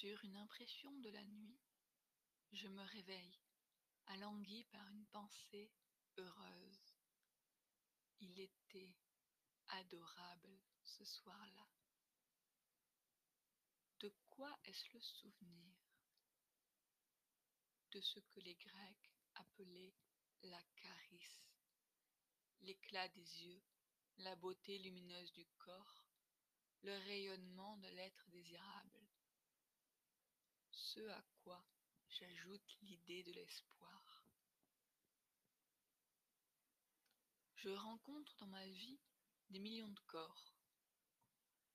Sur une impression de la nuit, je me réveille, alangui par une pensée heureuse. Il était adorable ce soir-là. De quoi est-ce le souvenir? De ce que les Grecs appelaient la charice, l'éclat des yeux, la beauté lumineuse du corps, le rayonnement de l'être désirable. Ce à quoi j'ajoute l'idée de l'espoir. Je rencontre dans ma vie des millions de corps.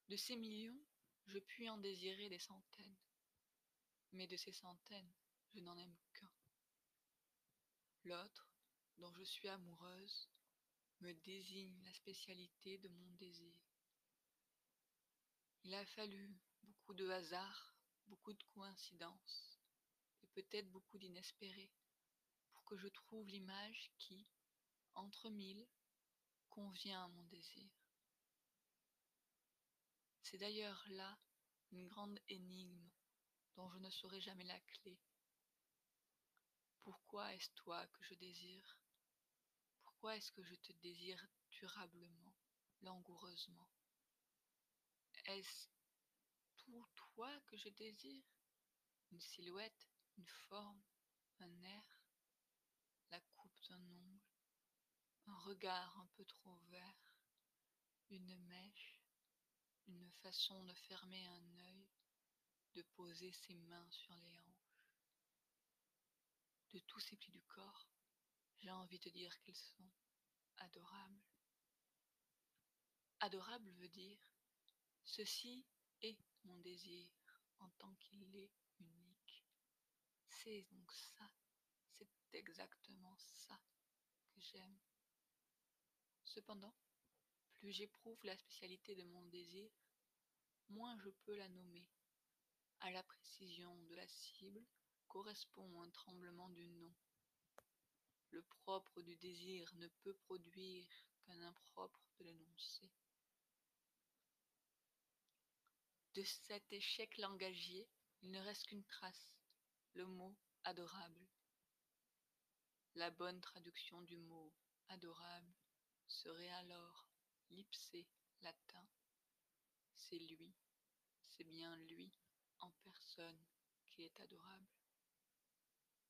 De ces millions, je puis en désirer des centaines. Mais de ces centaines, je n'en aime qu'un. L'autre, dont je suis amoureuse, me désigne la spécialité de mon désir. Il a fallu beaucoup de hasard, beaucoup de coïncidences, et peut-être beaucoup d'inespérés, pour que je trouve l'image qui, entre mille, convient à mon désir. C'est d'ailleurs là une grande énigme dont je ne saurai jamais la clé. Pourquoi est-ce toi que je désire? Pourquoi est-ce que je te désire durablement, langoureusement? Est-ce toi que je désire? Une silhouette, une forme, un air, la coupe d'un ongle, un regard un peu trop vert, une mèche, une façon de fermer un œil, de poser ses mains sur les hanches. De tous ces plis du corps, j'ai envie de dire qu'ils sont adorables. Adorable veut dire ceci est mon désir en tant qu'il est unique. C'est donc ça, c'est exactement ça que j'aime. Cependant, plus j'éprouve la spécialité de mon désir, moins je peux la nommer. À la précision de la cible correspond un tremblement du nom. Le propre du désir ne peut produire qu'un impropre de l'énoncé. De cet échec langagier, il ne reste qu'une trace, le mot adorable. La bonne traduction du mot adorable serait alors l'ipsé latin. C'est lui, c'est bien lui en personne qui est adorable.